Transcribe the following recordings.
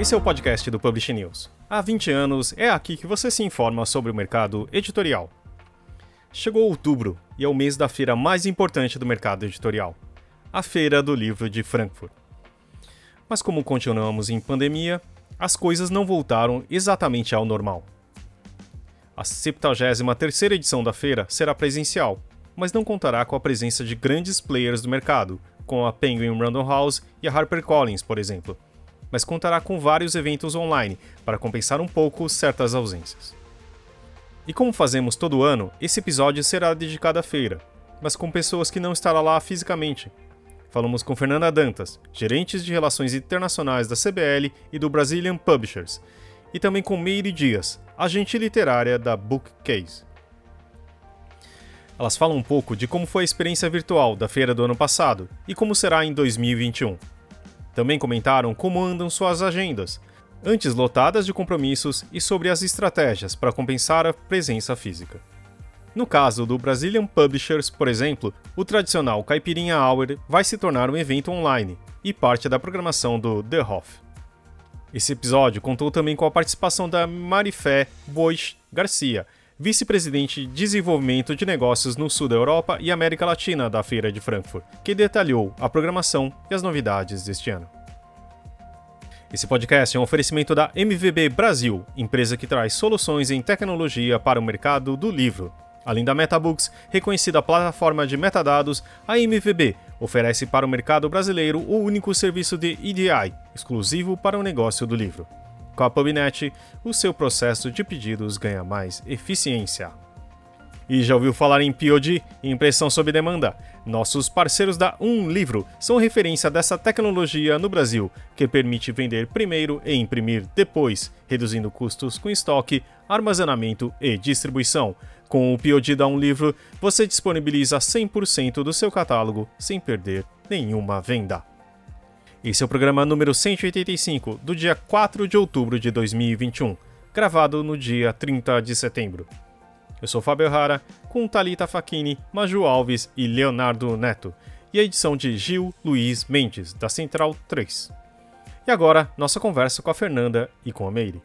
Esse é o podcast do Publish News. Há 20 anos é aqui que você se informa sobre o mercado editorial. Chegou outubro e é o mês da feira mais importante do mercado editorial, a Feira do Livro de Frankfurt. Mas como continuamos em pandemia, as coisas não voltaram exatamente ao normal. A 73ª edição da feira será presencial, mas não contará com a presença de grandes players do mercado, como a Penguin Random House e a HarperCollins, por exemplo mas contará com vários eventos online para compensar um pouco certas ausências. E como fazemos todo ano, esse episódio será dedicado à feira, mas com pessoas que não estarão lá fisicamente. Falamos com Fernanda Dantas, gerente de relações internacionais da CBL e do Brazilian Publishers, e também com Meire Dias, agente literária da Bookcase. Elas falam um pouco de como foi a experiência virtual da feira do ano passado e como será em 2021. Também comentaram como andam suas agendas, antes lotadas de compromissos e sobre as estratégias para compensar a presença física. No caso do Brazilian Publishers, por exemplo, o tradicional Caipirinha Hour vai se tornar um evento online e parte da programação do The Hoff. Esse episódio contou também com a participação da Marifé Boix Garcia, vice-presidente de desenvolvimento de negócios no sul da Europa e América Latina da Feira de Frankfurt, que detalhou a programação e as novidades deste ano. Esse podcast é um oferecimento da MVB Brasil, empresa que traz soluções em tecnologia para o mercado do livro. Além da MetaBooks, reconhecida plataforma de metadados, a MVB oferece para o mercado brasileiro o único serviço de EDI, exclusivo para o negócio do livro. Com a PubNet, o seu processo de pedidos ganha mais eficiência. E já ouviu falar em POD, impressão sob demanda? Nossos parceiros da Um Livro são referência dessa tecnologia no Brasil, que permite vender primeiro e imprimir depois, reduzindo custos com estoque, armazenamento e distribuição. Com o POD da Um Livro, você disponibiliza 100% do seu catálogo sem perder nenhuma venda. Esse é o programa número 185, do dia 4 de outubro de 2021, gravado no dia 30 de setembro. Eu sou Fábio Rara, com Talita Facchini, Maju Alves e Leonardo Neto, e a edição de Gil Luiz Mendes, da Central 3. E agora, nossa conversa com a Fernanda e com a Meire.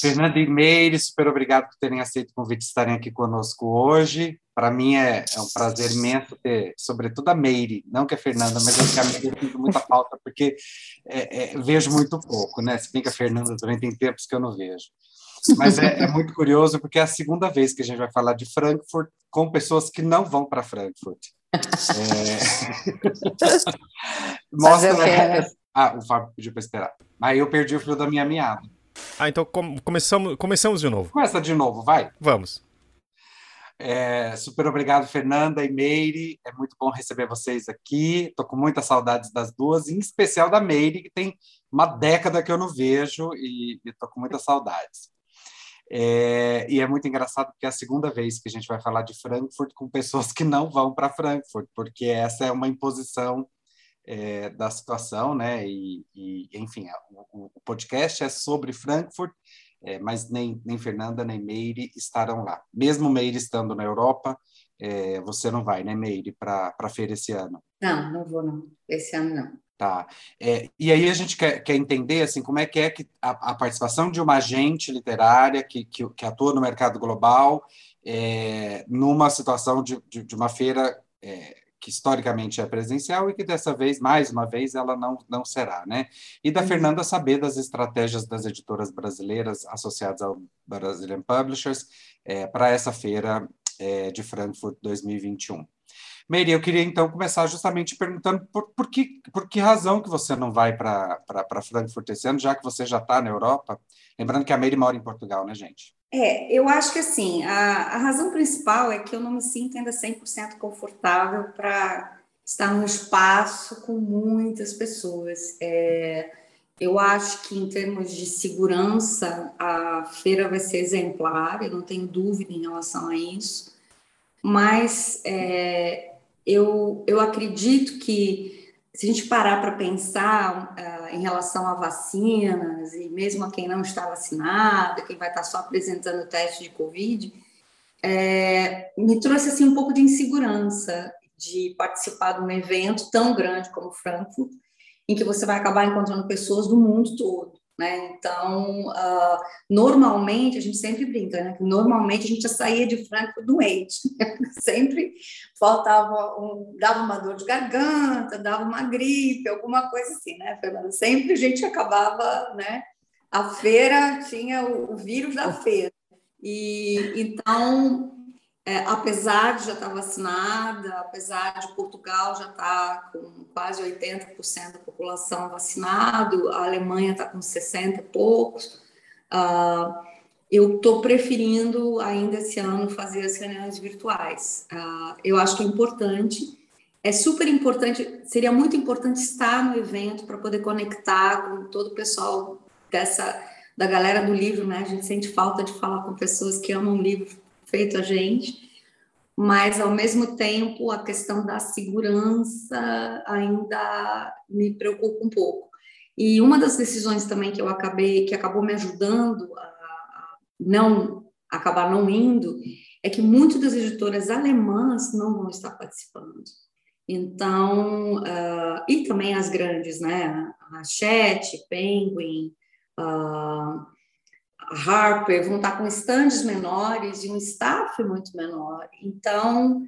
Fernanda e Meire, super obrigado por terem aceito o convite de estarem aqui conosco hoje. Para mim é, é, um prazer imenso ter, sobretudo a Meire, não que a Fernanda, mas acho que a Meire eu sinto muita falta, porque é, é, vejo muito pouco, né? Se bem que a Fernanda também tem tempos que eu não vejo. Mas é, é, muito curioso, porque é a segunda vez que a gente vai falar de Frankfurt com pessoas que não vão para Frankfurt. É... Mostra. Ah, o Fábio pediu para esperar. Aí eu perdi o fio da minha meada. Ah, então com começamos, começamos de novo. Começa de novo, vai. Vamos. É, super obrigado, Fernanda e Meire. É muito bom receber vocês aqui. Estou com muitas saudades das duas, em especial da Meire, que tem uma década que eu não vejo e estou com muitas saudades. É, e é muito engraçado porque é a segunda vez que a gente vai falar de Frankfurt com pessoas que não vão para Frankfurt, porque essa é uma imposição é, da situação, né? E, e enfim, o, o, podcast é sobre Frankfurt, é, mas nem, nem Fernanda nem Meire estarão lá. Mesmo Meire estando na Europa, é, você não vai, né, Meire, para a feira esse ano? Não, não vou, não. Esse ano não. Tá. É, e aí a gente quer, quer entender assim como é que é que a, a participação de uma agente literária que, que, que atua no mercado global é, numa situação de, de, de uma feira é, que historicamente é presencial e que dessa vez, mais uma vez, ela não, não será, né? E da uhum. Fernanda saber das estratégias das editoras brasileiras associadas ao Brazilian Publishers é, para essa feira é, de Frankfurt 2021. Meire, eu queria então começar justamente perguntando por, por, que, por que razão que você não vai para Frankfurt esse ano, já que você já está na Europa? Lembrando que a Meire mora em Portugal, né, gente? É, eu acho que assim, a, a razão principal é que eu não me sinto ainda 100% confortável para estar num espaço com muitas pessoas. É, eu acho que, em termos de segurança, a feira vai ser exemplar, eu não tenho dúvida em relação a isso, mas é, eu, eu acredito que se a gente parar para pensar uh, em relação a vacinas, e mesmo a quem não está vacinado, quem vai estar só apresentando o teste de Covid, é, me trouxe assim, um pouco de insegurança de participar de um evento tão grande como Frankfurt em que você vai acabar encontrando pessoas do mundo todo. Né? Então, uh, normalmente, a gente sempre brinca, né? Que normalmente a gente já saía de Frankfurt doente, né? sempre faltava, um, dava uma dor de garganta, dava uma gripe, alguma coisa assim, né, Fernanda? Sempre a gente acabava, né? A feira tinha o, o vírus da feira. E então, é, apesar de já estar vacinada, apesar de Portugal já estar com quase 80% da população vacinado, a Alemanha está com 60 e poucos, uh, eu estou preferindo ainda esse ano fazer as reuniões virtuais. Uh, eu acho que é importante, é super importante, seria muito importante estar no evento para poder conectar com todo o pessoal dessa da galera do livro, né? A gente sente falta de falar com pessoas que amam livro feito a gente, mas ao mesmo tempo a questão da segurança ainda me preocupa um pouco. E uma das decisões também que eu acabei, que acabou me ajudando a não acabar não indo, é que muitas das editoras alemãs não vão estar participando. Então, uh, e também as grandes, né? A Chat, Penguin, uh, Harper vão estar com estandes menores e um staff muito menor. Então,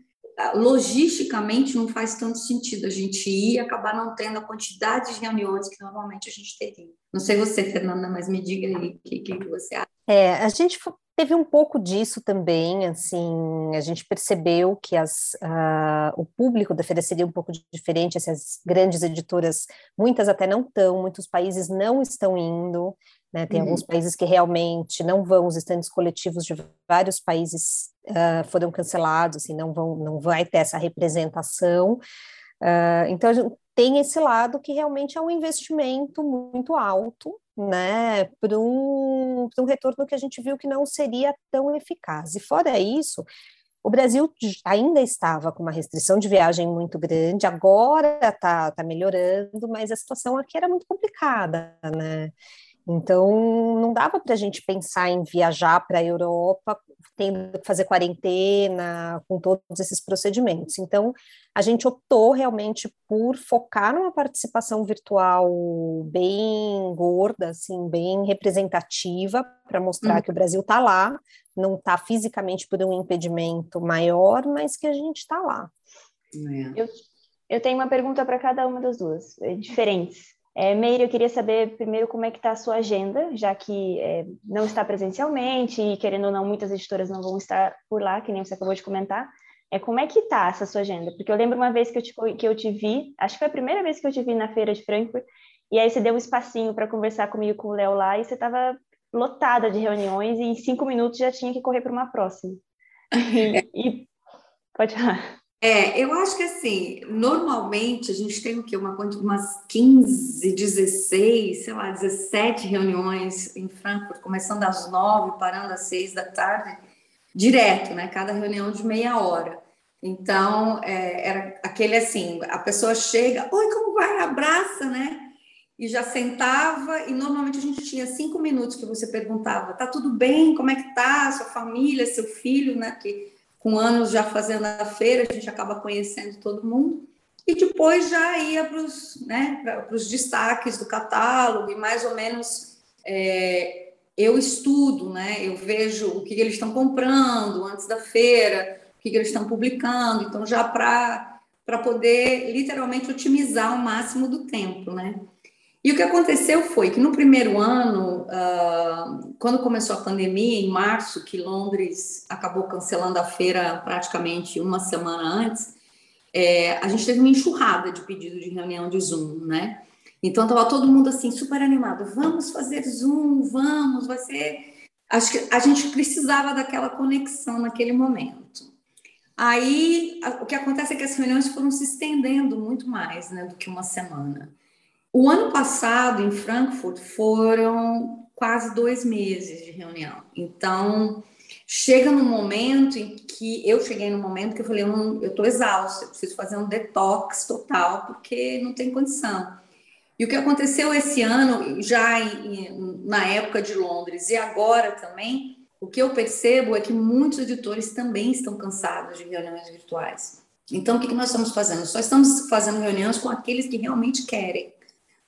logisticamente, não faz tanto sentido a gente ir e acabar não tendo a quantidade de reuniões que normalmente a gente teria. Não sei você, Fernanda, mas me diga aí o que, que, você acha. É, a gente teve um pouco disso também, assim, a gente percebeu que as, uh, o público da feira seria um pouco diferente, assim, as grandes editoras, muitas até não estão, muitos países não estão indo, né? Tem uhum. alguns países que realmente não vão, os estandes coletivos de vários países uh, foram cancelados, assim, não, vão, não vai ter essa representação. Uh, então, tem esse lado que realmente é um investimento muito alto, né, para um, um retorno que a gente viu que não seria tão eficaz. E fora isso, o Brasil ainda estava com uma restrição de viagem muito grande, agora está tá melhorando, mas a situação aqui era muito complicada, né? Então, não dava para a gente pensar em viajar para a Europa tendo que fazer quarentena, com todos esses procedimentos. Então, a gente optou realmente por focar numa participação virtual bem gorda, assim, bem representativa, para mostrar uhum. que o Brasil está lá, não está fisicamente por um impedimento maior, mas que a gente está lá. É. Eu, eu tenho uma pergunta para cada uma das duas, é, diferentes. É, Meire, eu queria saber primeiro como é que está a sua agenda, já que é, não está presencialmente e, querendo ou não, muitas editoras não vão estar por lá, que nem você acabou de comentar. É, como é que está essa sua agenda? Porque eu lembro uma vez que eu, te, que eu te vi, acho que foi a primeira vez que eu te vi na feira de Frankfurt, e aí você deu um espacinho para conversar comigo com o Léo lá, e você estava lotada de reuniões, e em cinco minutos já tinha que correr para uma próxima. E, e... Pode falar. É, eu acho que assim, normalmente a gente tem o quê? Uma, umas 15, 16, sei lá, 17 reuniões em Frankfurt, começando às 9, parando às 6 da tarde, direto, né? Cada reunião de meia hora. Então, é, era aquele assim, a pessoa chega, oi, como vai? Abraça, né? E já sentava, e normalmente a gente tinha cinco minutos que você perguntava, tá tudo bem? Como é que tá? Sua família, seu filho, né? Que com anos já fazendo a feira, a gente acaba conhecendo todo mundo. E depois já ia para os né, destaques do catálogo, e mais ou menos é, eu estudo, né, eu vejo o que, que eles estão comprando antes da feira, o que, que eles estão publicando, então já para poder literalmente otimizar o máximo do tempo. Né? E o que aconteceu foi que no primeiro ano, uh, quando começou a pandemia, em março, que Londres acabou cancelando a feira praticamente uma semana antes, é, a gente teve uma enxurrada de pedido de reunião de Zoom, né? Então estava todo mundo assim super animado, vamos fazer Zoom, vamos, vai ser. Acho que a gente precisava daquela conexão naquele momento. Aí o que acontece é que as reuniões foram se estendendo muito mais, né, do que uma semana. O ano passado, em Frankfurt, foram quase dois meses de reunião. Então, chega no momento em que eu cheguei no momento que eu falei, eu estou exausta, eu preciso fazer um detox total, porque não tem condição. E o que aconteceu esse ano, já em, na época de Londres e agora também, o que eu percebo é que muitos editores também estão cansados de reuniões virtuais. Então, o que nós estamos fazendo? Só estamos fazendo reuniões com aqueles que realmente querem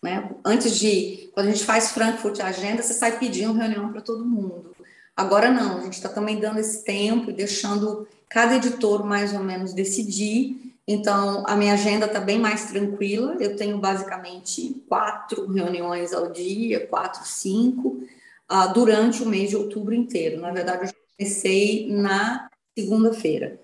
Né? Antes de, quando a gente faz Frankfurt Agenda, você sai pedindo reunião para todo mundo. Agora não, a gente está também dando esse tempo e deixando cada editor mais ou menos decidir. Então, a minha agenda está bem mais tranquila. Eu tenho basicamente quatro reuniões ao dia, quatro, cinco, uh, durante o mês de outubro inteiro. Na verdade, eu comecei na segunda-feira.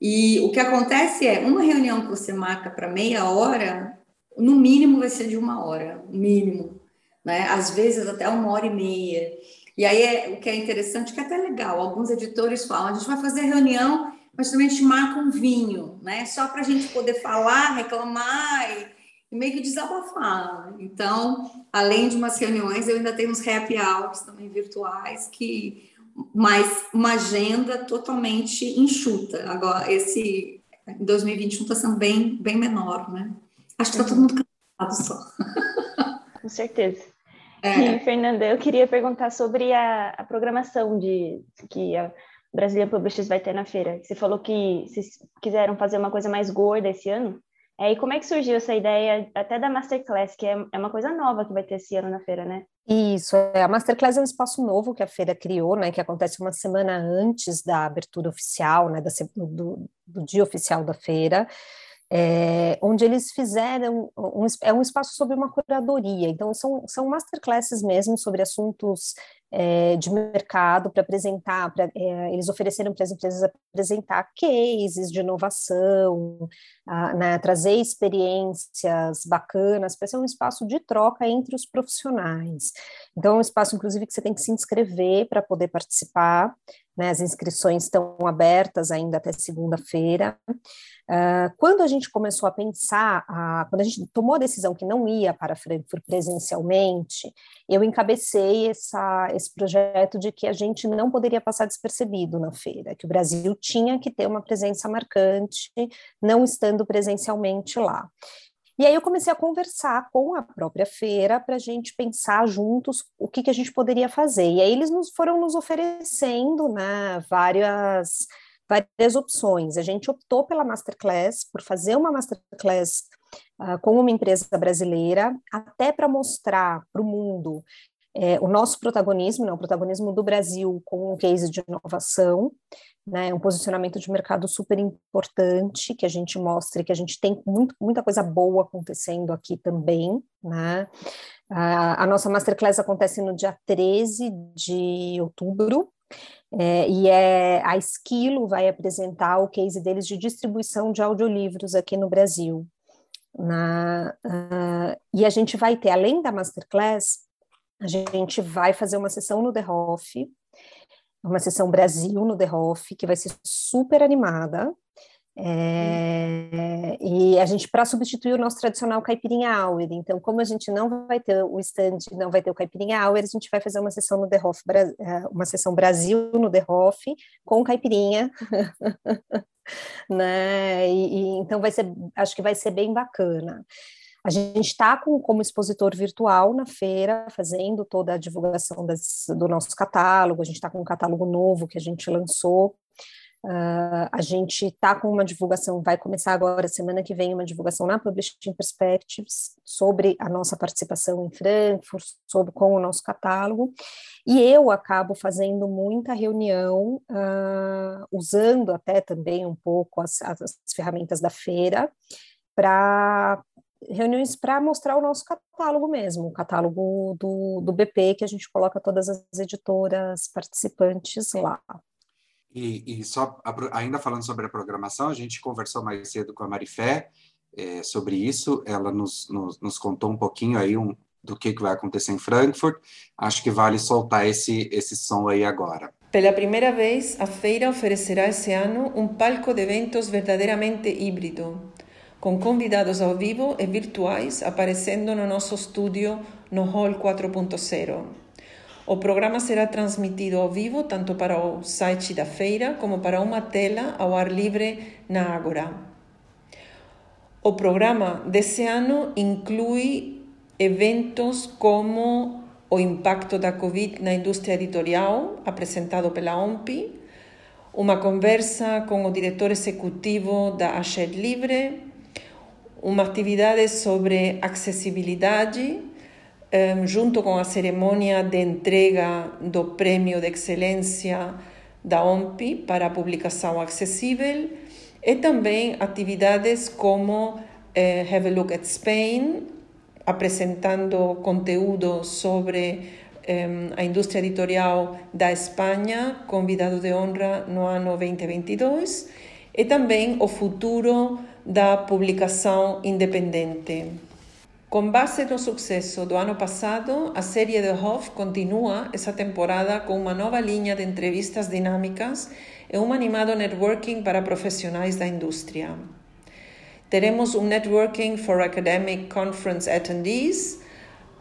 E o que acontece é, uma reunião que você marca para meia hora, no mínimo vai ser de uma hora, mínimo. Né? Às vezes até uma hora e meia. E aí é, o que é interessante, que é até legal, alguns editores falam, a gente vai fazer reunião, mas também a gente marca um vinho, né? Só para a gente poder falar, reclamar e, e, meio que desabafar. Então, além de umas reuniões, eu ainda tenho uns happy hours também virtuais que mas uma agenda totalmente enxuta. Agora, esse em 2021 está sendo bem, bem menor, né? Acho que está todo mundo cansado só. Com certeza. É. E, Fernanda, eu queria perguntar sobre a, a programação de que a Brasília Publishers vai ter na feira. Você falou que vocês quiseram fazer uma coisa mais gorda esse ano. É, e como é que surgiu essa ideia até da Masterclass, que é, é uma coisa nova que vai ter esse ano na feira, né? Isso, é, a Masterclass é um espaço novo que a feira criou, né, que acontece uma semana antes da abertura oficial, né, da, do, do dia oficial da feira, é, onde eles fizeram um, é um espaço sobre uma curadoria, então são, são masterclasses mesmo sobre assuntos é, de mercado para apresentar, pra, é, eles ofereceram para as empresas apresentar cases de inovação, a, né, trazer experiências bacanas, para ser um espaço de troca entre os profissionais. Então, é um espaço, inclusive, que você tem que se inscrever para poder participar, né, as inscrições estão abertas ainda até segunda-feira. Uh, quando a gente começou a pensar, uh, quando a gente tomou a decisão que não ia para Frankfurt presencialmente, eu encabecei essa, esse projeto de que a gente não poderia passar despercebido na feira, que o Brasil tinha que ter uma presença marcante, não estando presencialmente lá. E aí eu comecei a conversar com a própria feira para a gente pensar juntos o que, que a gente poderia fazer. E aí eles nos foram nos oferecendo né, várias várias opções. A gente optou pela Masterclass, por fazer uma Masterclass uh, com uma empresa brasileira, até para mostrar para o mundo é, o nosso protagonismo, né, o protagonismo do Brasil com um case de inovação, né, um posicionamento de mercado super importante, que a gente mostre que a gente tem muito, muita coisa boa acontecendo aqui também. Né. A, a nossa Masterclass acontece no dia 13 de outubro, é, e é, a Esquilo vai apresentar o case deles de distribuição de audiolivros aqui no Brasil. Na, uh, e a gente vai ter, além da Masterclass, a gente vai fazer uma sessão no The Hoff, uma sessão Brasil no The Hoff, que vai ser super animada, é, e a gente, para substituir o nosso tradicional caipirinha hour, então, como a gente não vai ter o stand, não vai ter o caipirinha hour, a gente vai fazer uma sessão no The Hoff, é, uma sessão Brasil no The Hoff, com caipirinha, né, e, e, então vai ser, acho que vai ser bem bacana. A gente está como expositor virtual na feira, fazendo toda a divulgação das, do nosso catálogo, a gente está com um catálogo novo que a gente lançou, Uh, a gente está com uma divulgação, vai começar agora, semana que vem, uma divulgação na Publishing Perspectives sobre a nossa participação em Frankfurt, sobre com o nosso catálogo, e eu acabo fazendo muita reunião, uh, usando até também um pouco as, as ferramentas da feira, para reuniões para mostrar o nosso catálogo mesmo, o catálogo do, do BP, que a gente coloca todas as editoras participantes lá. E, e só ainda falando sobre a programação, a gente conversou mais cedo com a Marifé é, sobre isso. Ela nos, nos, nos, contou um pouquinho aí um, do que, que vai acontecer em Frankfurt. Acho que vale soltar esse, esse som aí agora. Pela primeira vez, a feira oferecerá esse ano um palco de eventos verdadeiramente híbrido, com convidados ao vivo e virtuais aparecendo no nosso estúdio no Hall 4.0. O programa será transmitido ao vivo tanto para o site da feira como para uma tela ao ar livre na Ágora. O programa desse ano inclui eventos como o impacto da Covid na indústria editorial, apresentado pela OMPI, uma conversa com o diretor executivo da Hachette Livre, uma atividade sobre acessibilidade, um, junto com a cerimônia de entrega do Prêmio de Excelência da OMPI para a publicação acessível, e também atividades como eh, Have a Look at Spain, apresentando conteúdo sobre um, a indústria editorial da Espanha, convidado de honra no ano 2022, e também o futuro da publicação independente. Com base no sucesso do ano passado, a série The Hoff continua essa temporada com uma nova linha de entrevistas dinâmicas e um animado networking para profissionais da indústria. Teremos um Networking for Academic Conference Attendees,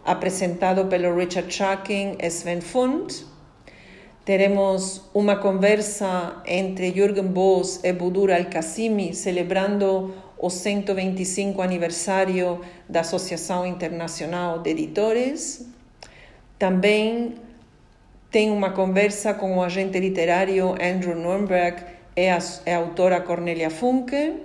apresentado pelo Richard Schaking e Sven Fund. Teremos uma conversa entre Jürgen Boss e Budur Al-Qassimi, celebrando o 125 aniversário da Associação Internacional de Editores. Também tem uma conversa com o agente literário Andrew Nürnberg e a, a autora Cornelia Funke.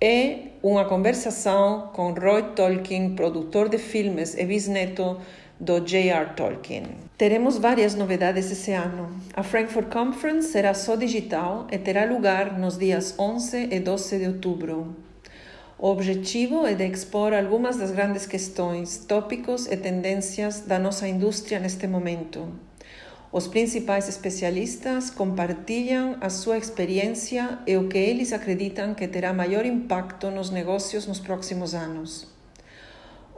E uma conversação com Roy Tolkien, produtor de filmes e bisneto do J.R. Tolkien. Teremos várias novidades esse ano. A Frankfurt Conference será só digital e terá lugar nos dias 11 e 12 de outubro. O objetivo é de expor algumas das grandes questões, tópicos e tendências da nossa indústria neste momento. Os principais especialistas compartilham a sua experiência e o que eles acreditam que terá maior impacto nos negócios nos próximos anos.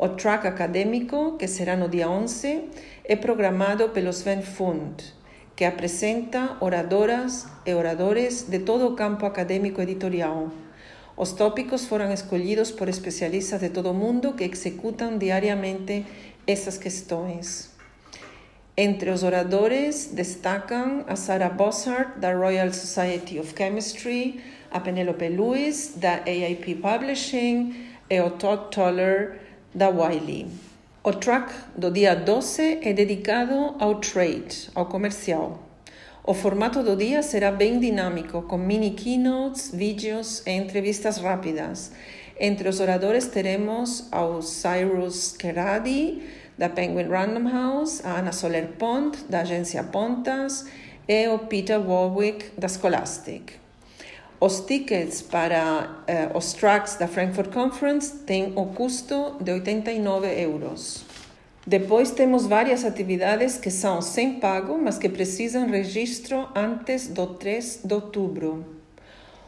O track acadêmico, que será no dia 11, é programado pelo Sven Fund, que apresenta oradoras e oradores de todo o campo acadêmico editorial os tópicos foram escolhidos por especialistas de todo o mundo que executam diariamente essas questões. Entre os oradores destacam a Sarah Bossart, da Royal Society of Chemistry, a Penelope Lewis, da AIP Publishing, e o Todd Toller, da Wiley. O track do dia 12 é dedicado ao trade, ao comercial. O formato do dia será bem dinâmico, com mini keynotes, vídeos e entrevistas rápidas. Entre os oradores teremos ao Cyrus Keradi, da Penguin Random House, a Ana Soler Pont, da agência Pontas, e o Peter Warwick, da Scholastic. Os tickets para uh, os tracks da Frankfurt Conference têm o custo de 89 euros. Depois temos várias atividades que são sem pago, mas que precisam registro antes do 3 de outubro.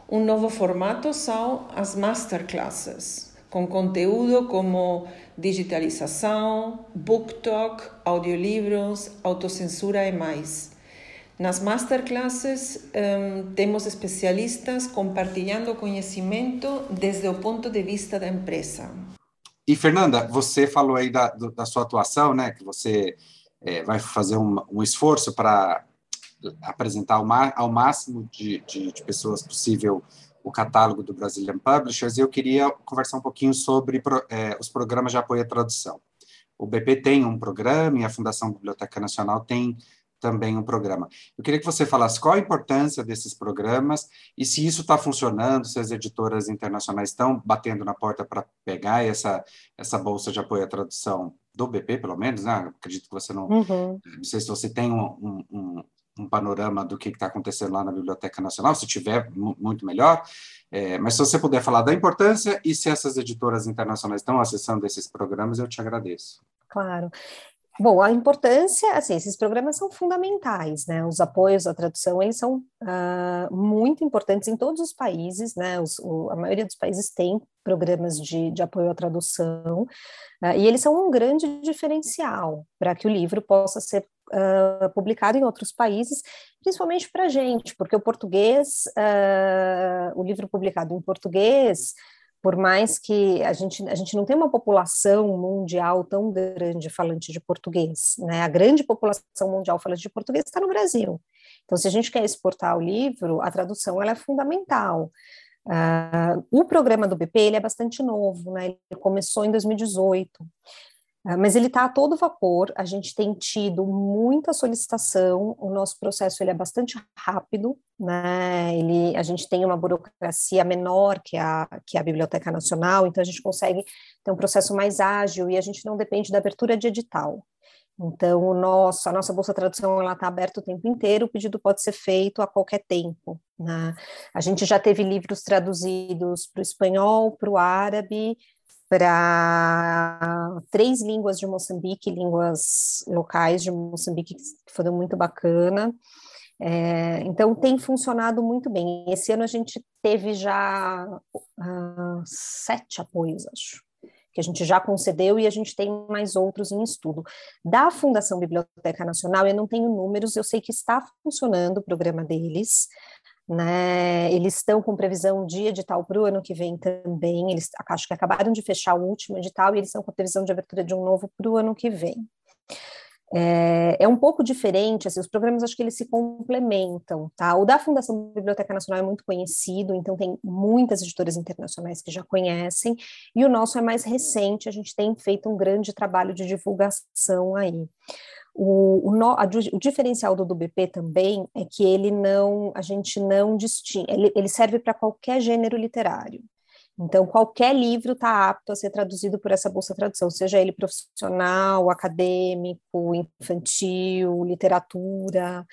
Um novo formato são as masterclasses, com conteúdo como digitalização, book talk, audiolivros, autocensura e mais. Nas masterclasses um, temos especialistas compartilhando conhecimento desde o ponto de vista da empresa. E, Fernanda, você falou aí da, da sua atuação, né, que você é, vai fazer um, um esforço para apresentar ao, ao máximo de, de, de, pessoas possível o catálogo do Brazilian Publishers, e eu queria conversar um pouquinho sobre é, os programas de apoio à tradução. O BP tem um programa e a Fundação Biblioteca Nacional tem também um programa. Eu queria que você falasse qual a importância desses programas e se isso está funcionando, se as editoras internacionais estão batendo na porta para pegar essa, essa bolsa de apoio à tradução do BP, pelo menos, né? Acredito que você não. Uhum. Não sei se você tem um, um, um panorama do que está acontecendo lá na Biblioteca Nacional, se tiver, muito melhor. É, mas se você puder falar da importância e se essas editoras internacionais estão acessando esses programas, eu te agradeço. Claro. Bom, a importância, assim, esses programas são fundamentais, né? Os apoios à tradução, eles são uh, muito importantes em todos os países, né? Os, o, a maioria dos países tem programas de, de apoio à tradução, uh, e eles são um grande diferencial para que o livro possa ser uh, publicado em outros países, principalmente para a gente, porque o português, o livro publicado em português, por mais que a gente, a gente não tem uma população mundial tão grande falante de português, né? A grande população mundial falante de português está no Brasil. Então, se a gente quer exportar o livro, a tradução ela é fundamental. Uh, o programa do BP ele é bastante novo, né? Ele começou em 2018. Ah, mas ele está a todo vapor, a gente tem tido muita solicitação, o nosso processo ele é bastante rápido, né? ele, a gente tem uma burocracia menor que a, que a Biblioteca Nacional, então a gente consegue ter um processo mais ágil e a gente não depende da abertura de edital. Então, o nosso, a nossa Bolsa Tradução está aberta o tempo inteiro, o pedido pode ser feito a qualquer tempo. Né? A gente já teve livros traduzidos para o espanhol, para o árabe, para três línguas de Moçambique, línguas locais de Moçambique, que foram muito bacana. É, então, tem funcionado muito bem. Esse ano a gente teve já uh, sete apoios, acho, que a gente já concedeu e a gente tem mais outros em estudo. Da Fundação Biblioteca Nacional, eu não tenho números, eu sei que está funcionando o programa deles, né? Eles estão com previsão de edital para o ano que vem também. Eles acho que acabaram de fechar o último edital e eles estão com previsão de abertura de um novo para o ano que vem. É, é, um pouco diferente, assim, os programas acho que eles se complementam, tá? O da Fundação Biblioteca Nacional é muito conhecido, então tem muitas editoras internacionais que já conhecem, e o nosso é mais recente, a gente tem feito um grande trabalho de divulgação aí. O, o, a, o, diferencial do, BP também é que ele não, a gente não distingue, ele, ele serve para qualquer gênero literário. Então, qualquer livro está apto a ser traduzido por essa bolsa tradução, seja ele profissional, acadêmico, infantil, literatura,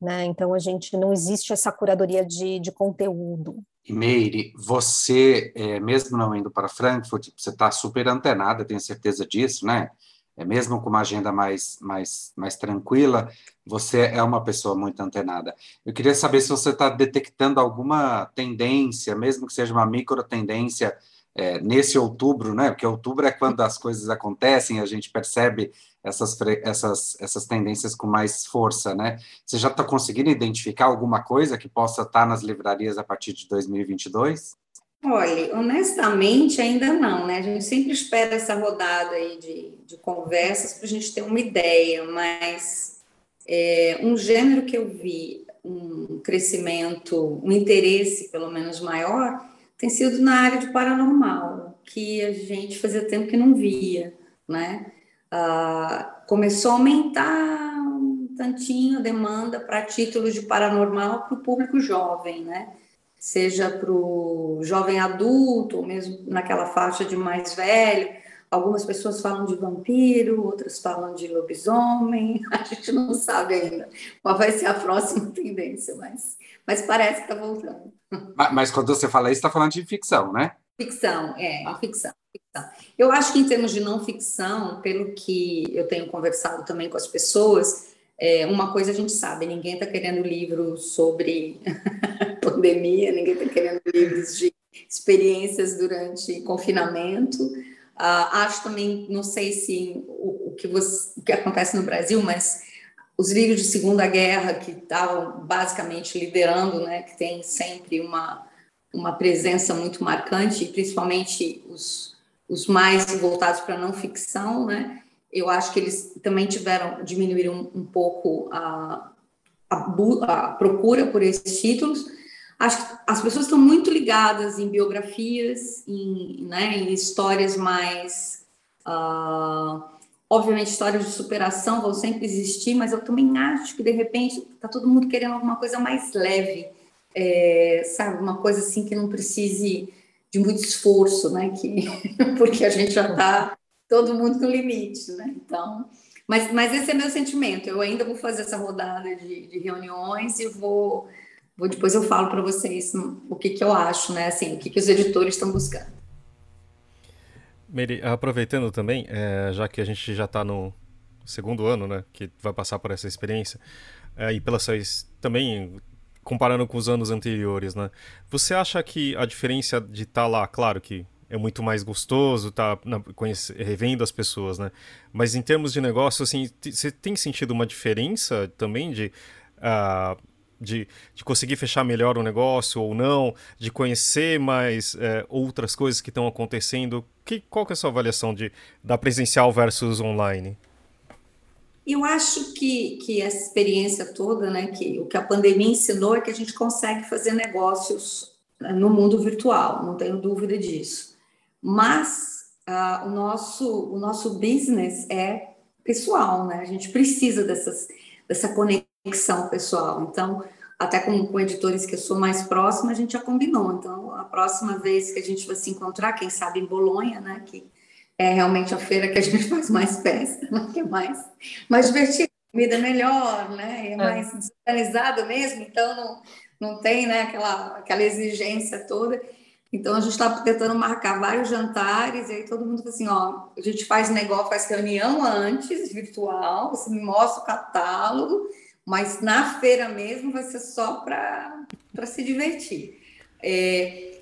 né? Então, a gente não existe essa curadoria de, de conteúdo. Meire, você, é, mesmo não indo para Frankfurt, você está super antenada, tenho certeza disso, né? É mesmo com uma agenda mais, mais, mais tranquila, você é uma pessoa muito antenada. Eu queria saber se você está detectando alguma tendência, mesmo que seja uma micro tendência, é, nesse outubro, né? Porque outubro é quando as coisas acontecem, a gente percebe essas, essas, essas tendências com mais força, né? Você já está conseguindo identificar alguma coisa que possa estar tá nas livrarias a partir de 2022? Olha, honestamente ainda não, né? A gente sempre espera essa rodada aí de, de conversas para a gente ter uma ideia, mas é, um gênero que eu vi um crescimento, um interesse pelo menos maior, tem sido na área de paranormal, que a gente fazia tempo que não via, né? Ah, começou a aumentar um tantinho a demanda para títulos de paranormal para o público jovem, né? Seja para o jovem adulto, ou mesmo naquela faixa de mais velho. Algumas pessoas falam de vampiro, outras falam de lobisomem, a gente não sabe ainda qual vai ser a próxima tendência, mas, mas parece que está voltando. Mas, mas, quando você fala isso, está falando de ficção, né? Ficção, é, ah. ficção, ficção. Eu acho que em termos de não ficção, pelo que eu tenho conversado também com as pessoas, é, uma coisa a gente sabe, ninguém está querendo livro sobre pandemia, ninguém está querendo livros de experiências durante confinamento. Uh, acho também, não sei se o, o que você, o que acontece no Brasil, mas os livros de Segunda Guerra que estavam basicamente liderando, né, que tem sempre uma uma presença muito marcante, principalmente os, os mais voltados para não ficção, né? eu acho que eles também tiveram, diminuíram um, um pouco a, a, a, procura por esses títulos. Acho que as pessoas estão muito ligadas em biografias, em, né, em histórias mais. Uh, obviamente, histórias de superação vão sempre existir, mas eu também acho que, de repente, está todo mundo querendo alguma coisa mais leve, é, sabe? Uma coisa assim que não precise de muito esforço, né? Que, porque a gente já está todo mundo no limite, né? Então, mas, mas esse é meu sentimento. Eu ainda vou fazer essa rodada de, de reuniões e vou, vou depois eu falo para vocês o que, que eu acho, né? Assim, o que, que os editores estão buscando. Mary, aproveitando também, é, já que a gente já está no segundo ano, né, que vai passar por essa experiência, é, e pelas também comparando com os anos anteriores, né, você acha que a diferença de estar tá lá, claro que é muito mais gostoso tá, revendo as pessoas, né? Mas em termos de negócio, assim, você tem sentido uma diferença também de, uh, de, de, conseguir fechar melhor o negócio ou não, de conhecer mais uh, outras coisas que estão acontecendo? Que, qual que é a sua avaliação de, da presencial versus online? Eu acho que, que essa experiência toda, né, que o que a pandemia ensinou é que a gente consegue fazer negócios né, no mundo virtual, não tenho dúvida disso. Mas uh, o, nosso, o nosso business é pessoal, né? A gente precisa dessas, dessa conexão pessoal. Então, até com, com editores que eu sou mais próxima, a gente já combinou. Então, a próxima vez que a gente vai se encontrar, quem sabe em Bolonha, né? Que é realmente a feira que a gente faz mais festa, né? que é mais, mais divertido, comida melhor, né? É, é. mais desorganizado mesmo, então não, não tem né, aquela, aquela exigência toda. Então, a gente está tentando marcar vários jantares, e aí todo mundo fala assim, ó, a gente faz negócio, faz reunião antes, virtual, você me mostra o catálogo, mas na feira mesmo vai ser só para se divertir. É,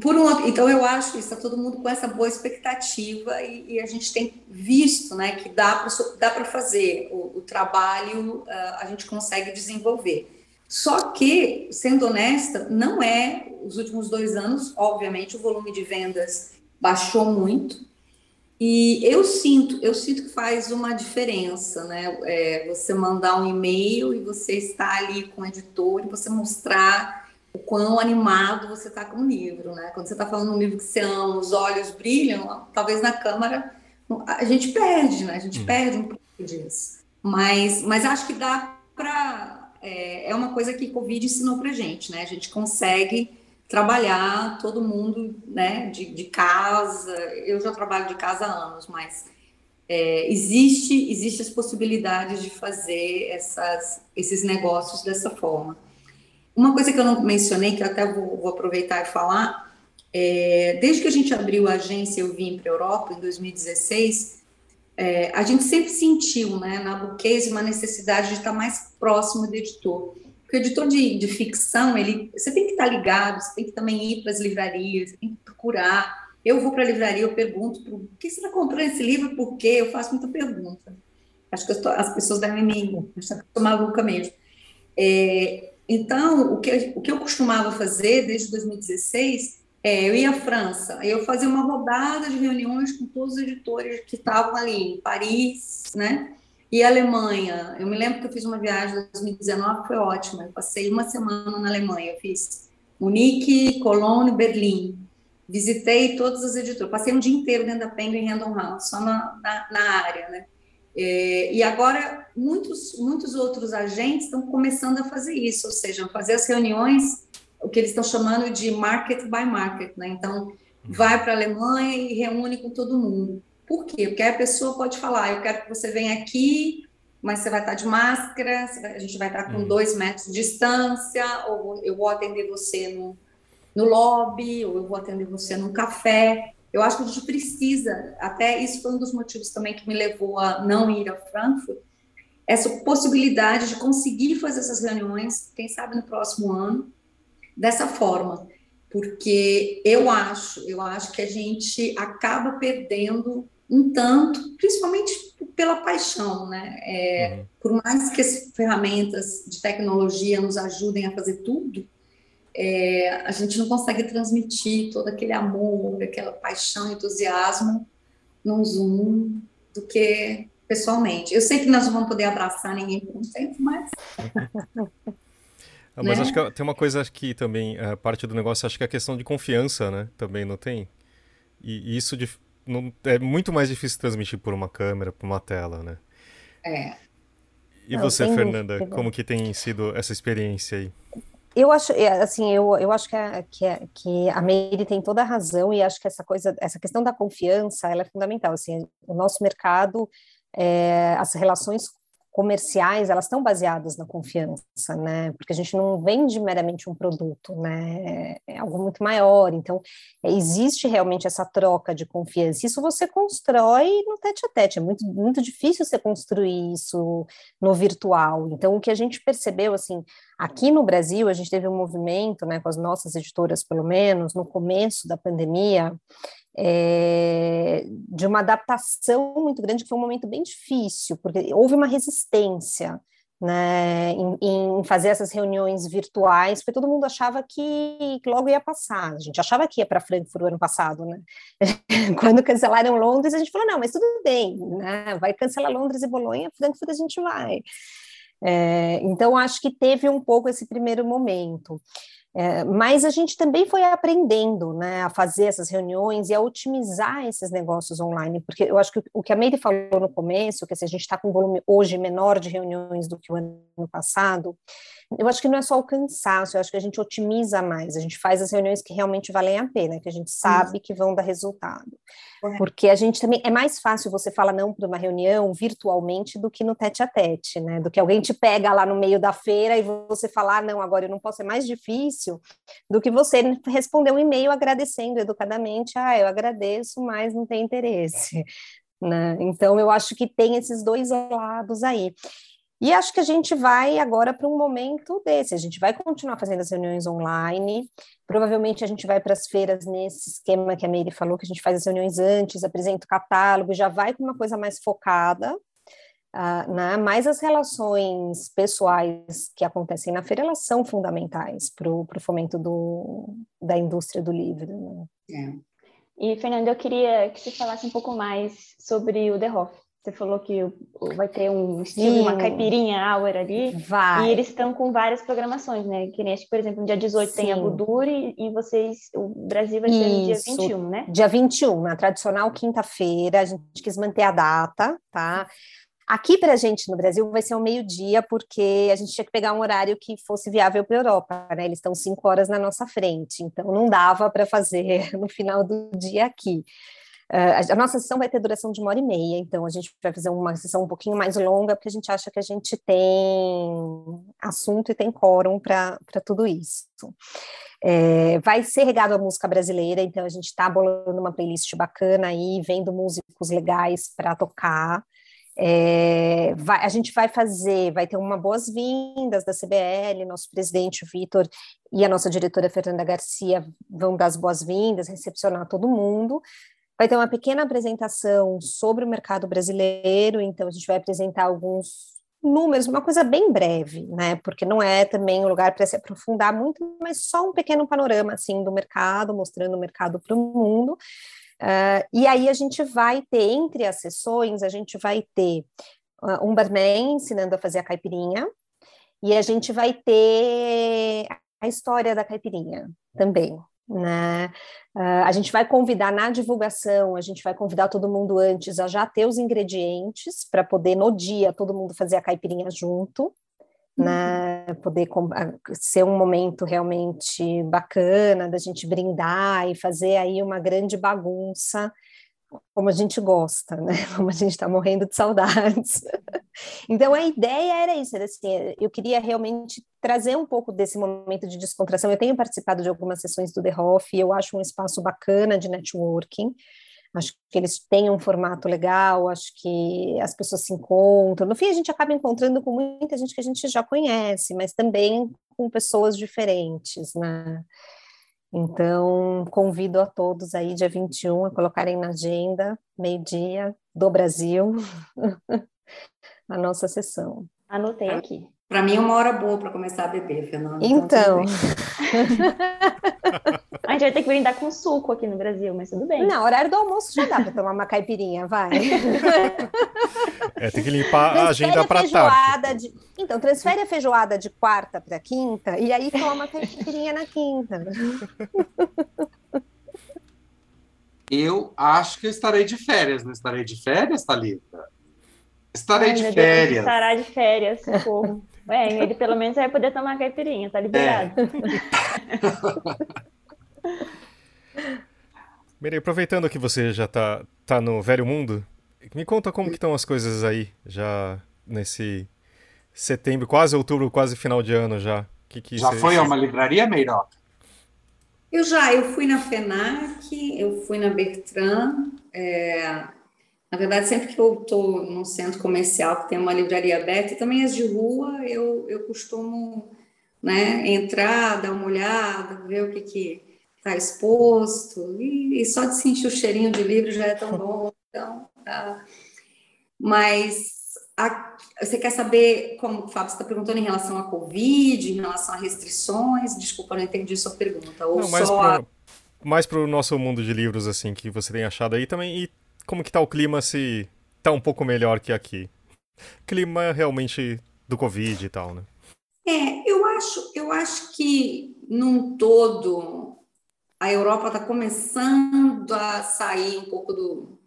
por um, então, eu acho que está todo mundo com essa boa expectativa e, e a gente tem visto né, que dá para fazer o, o trabalho, uh, a gente consegue desenvolver. Só que, sendo honesta, não é os últimos dois anos, obviamente, o volume de vendas baixou muito. E eu sinto, eu sinto que faz uma diferença, né? É, você mandar um e-mail e você estar ali com o editor e você mostrar o quão animado você está com o livro, né? Quando você está falando um livro que você ama, os olhos brilham, talvez na câmera a gente perde, né? A gente hum. perde um pouco disso. Mas, mas acho que dá para é, é uma coisa que Covid ensinou para gente, né? A gente consegue trabalhar todo mundo, né, de, de casa. Eu já trabalho de casa há anos, mas é, existe existe as possibilidades de fazer essas, esses negócios dessa forma. Uma coisa que eu não mencionei, que eu até vou, vou aproveitar e falar, é, desde que a gente abriu a agência Eu Vim para a Europa, em 2016, é, a gente sempre sentiu né, na Bookcase uma necessidade de estar mais próximo do editor. Porque o editor de, de ficção, ele, você tem que estar ligado, você tem que também ir para as livrarias, você tem que procurar. Eu vou para a livraria, eu pergunto, por que você está comprando esse livro, por quê? Eu faço muita pergunta. Acho que tô, as pessoas devem me achar que eu sou maluca mesmo. É, então, o que, o que eu costumava fazer desde 2016 é, eu ia à França, eu fazia uma rodada de reuniões com todos os editores que estavam ali, em Paris, né? E Alemanha. Eu me lembro que eu fiz uma viagem em 2019, foi ótima. Eu passei uma semana na Alemanha. Eu fiz Munique, Cologne, Berlim. Visitei todas as editoras. Passei um dia inteiro dentro da Penguin Random House, só na, na, na área, né? É, e agora muitos, muitos outros agentes estão começando a fazer isso, ou seja, fazer as reuniões o que eles estão chamando de market by market, né? Então, vai para a Alemanha e reúne com todo mundo. Por quê? Porque a pessoa pode falar, eu quero que você venha aqui, mas você vai estar de máscara, a gente vai estar com uhum. dois metros de distância, ou eu vou atender você no, no lobby, ou eu vou atender você num café. Eu acho que a gente precisa, até isso foi um dos motivos também que me levou a não ir a Frankfurt, essa possibilidade de conseguir fazer essas reuniões, quem sabe no próximo ano, dessa forma, porque eu acho, eu acho que a gente acaba perdendo um tanto, principalmente pela paixão, né? É, uhum. Por mais que as ferramentas de tecnologia nos ajudem a fazer tudo, é, a gente não consegue transmitir todo aquele amor, aquela paixão, entusiasmo num Zoom do que pessoalmente. Eu sei que nós não vamos poder abraçar ninguém por um tempo, mas Ah, mas né? acho que tem uma coisa que também, a parte do negócio, acho que é a questão de confiança, né? Também não tem? E, e isso de, não, é muito mais difícil transmitir por uma câmera, por uma tela, né? É. E não, você, Fernanda, dúvida. como que tem sido essa experiência aí? Eu acho, é, assim, eu, eu acho que a, que, a, que a Meire tem toda a razão e acho que essa coisa, essa questão da confiança, ela é fundamental, assim, o nosso mercado, é, as relações comerciais, elas estão baseadas na confiança, né? Porque a gente não vende meramente um produto, né? É algo muito maior. Então, existe realmente essa troca de confiança. Isso você constrói no tete a tete. É muito, muito difícil você construir isso no virtual. Então, o que a gente percebeu, assim, aqui no Brasil, a gente teve um movimento, né, com as nossas editoras, pelo menos, no começo da pandemia, é, de uma adaptação muito grande, que foi um momento bem difícil, porque houve uma resistência né, em, em, fazer essas reuniões virtuais, porque todo mundo achava que, que logo ia passar. A gente achava que ia para Frankfurt o ano passado, né? Quando cancelaram Londres, a gente falou: não, mas tudo bem, né? vai cancelar Londres e Bolonha, Frankfurt a gente vai. É, então, acho que teve um pouco esse primeiro momento. É, mas a gente também foi aprendendo né, a fazer essas reuniões e a otimizar esses negócios online, porque eu acho que o que a Meire falou no começo, que assim, a gente está com um volume hoje menor de reuniões do que o ano passado, eu acho que não é só o cansaço, eu acho que a gente otimiza mais, a gente faz as reuniões que realmente valem a pena, que a gente sabe que vão dar resultado. Porque a gente também é mais fácil você falar não para uma reunião virtualmente do que no tete a tete, né? Do que alguém te pega lá no meio da feira e você falar, ah, não, agora eu não posso, é mais difícil do que você responder um e-mail agradecendo educadamente, ah, eu agradeço, mas não tem interesse. Né? Então, eu acho que tem esses dois lados aí. E acho que a gente vai agora para um momento desse. A gente vai continuar fazendo as reuniões online. Provavelmente a gente vai para as feiras nesse esquema que a Meire falou, que a gente faz as reuniões antes, apresenta o catálogo, já vai com uma coisa mais focada. Uh, né? Mas as relações pessoais que acontecem na feira, elas são fundamentais para o fomento do, da indústria do livro. Né? É. E, Fernando, eu queria que você falasse um pouco mais sobre o The Hoff. Você falou que vai ter um estilo, Sim. uma caipirinha hour ali. Vai. E eles estão com várias programações, né? Que nem acho que, por exemplo, no dia 18 Sim. tem a Buduri e vocês, o Brasil vai ser no dia 21, né? Dia 21, na tradicional quinta-feira, a gente quis manter a data, tá? Aqui para a gente no Brasil vai ser ao meio-dia, porque a gente tinha que pegar um horário que fosse viável para a Europa, né? Eles estão cinco horas na nossa frente, então não dava para fazer no final do dia aqui. Uh, a nossa sessão vai ter duração de uma hora e meia, então a gente vai fazer uma sessão um pouquinho mais longa, porque a gente acha que a gente tem assunto e tem quórum para tudo isso. É, vai ser regado a música brasileira, então a gente está bolando uma playlist bacana aí, vendo músicos legais para tocar. É, vai, a gente vai fazer, vai ter uma boas-vindas da CBL, nosso presidente Vitor e a nossa diretora Fernanda Garcia vão dar as boas-vindas, recepcionar todo mundo. Vai ter uma pequena apresentação sobre o mercado brasileiro, então a gente vai apresentar alguns números, uma coisa bem breve, né? Porque não é também um lugar para se aprofundar muito, mas só um pequeno panorama assim do mercado, mostrando o mercado para o mundo. Uh, e aí a gente vai ter entre as sessões, a gente vai ter uh, um barman ensinando a fazer a caipirinha, e a gente vai ter a história da caipirinha também, né? Uh, a gente vai convidar na divulgação, a gente vai convidar todo mundo antes a já ter os ingredientes para poder no dia todo mundo fazer a caipirinha junto, né? Uhum. Poder ser um momento realmente bacana da gente brindar e fazer aí uma grande bagunça como a gente gosta, né? Como a gente está morrendo de saudades. Então a ideia era isso, era assim, eu queria realmente trazer um pouco desse momento de descontração. Eu tenho participado de algumas sessões do The Hoff eu acho um espaço bacana de networking. Acho que eles têm um formato legal, acho que as pessoas se encontram. No fim, a gente acaba encontrando com muita gente que a gente já conhece, mas também com pessoas diferentes, né? Então, convido a todos aí, dia 21, a colocarem na agenda, meio-dia, do Brasil, a nossa sessão. Anotei aqui. Para mim é uma hora boa para começar a beber, Fernanda. Então. então a gente vai ter que brindar com suco aqui no Brasil, mas tudo bem. Não, horário do almoço já dá para tomar uma caipirinha, vai. É, tem que limpar a agenda para tarde. De... Então, transfere a feijoada de quarta para quinta e aí toma uma caipirinha na quinta. Eu acho que eu estarei de férias, não estarei de férias, Thalita? Estarei Ai, de férias. Deus, estará de férias, socorro. Bem, ele pelo menos vai poder tomar caipirinha, tá liberado. É. aproveitando que você já tá, tá no velho mundo, me conta como que estão as coisas aí, já nesse setembro, quase outubro, quase final de ano já. Que que já foi a uma livraria, Meiroca? Eu já, eu fui na FENAC, eu fui na Bertrand, é, na verdade, sempre que eu estou num centro comercial que tem uma livraria aberta, e também as de rua, eu, eu costumo né, entrar, dar uma olhada, ver o que que está exposto, e, e, só de sentir o cheirinho de livro já é tão bom. Então, tá. Mas a, você quer saber como o Fábio está perguntando em relação à Covid, em relação a restrições? Desculpa, não entendi sua pergunta. Ou não, mais para o nosso mundo de livros, assim, que você tem achado aí também, e como que tá o clima se tá um pouco melhor que aqui. Clima realmente do Covid e tal, né? É, eu acho, eu acho que num todo a Europa está começando a sair um pouco do,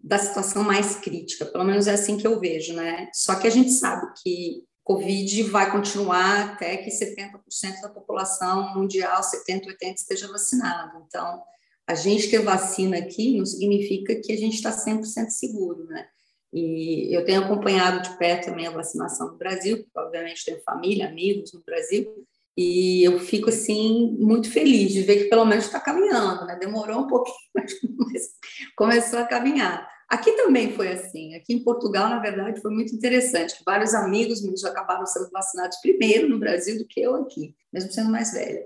da situação mais crítica, pelo menos é assim que eu vejo, né? Só que a gente sabe que Covid vai continuar até que 70% da população mundial, 70, 80 esteja vacinada. Então, a gente ter vacina aqui não significa que a gente está 100% seguro, né? E eu tenho acompanhado de perto também a vacinação no Brasil, obviamente tenho família, amigos no Brasil, e eu fico assim muito feliz de ver que pelo menos está caminhando, né? Demorou um pouquinho, mas começou a caminhar. Aqui também foi assim. Aqui em Portugal, na verdade, foi muito interessante. Vários amigos meus acabaram sendo vacinados primeiro no Brasil do que eu aqui, mesmo sendo mais velha.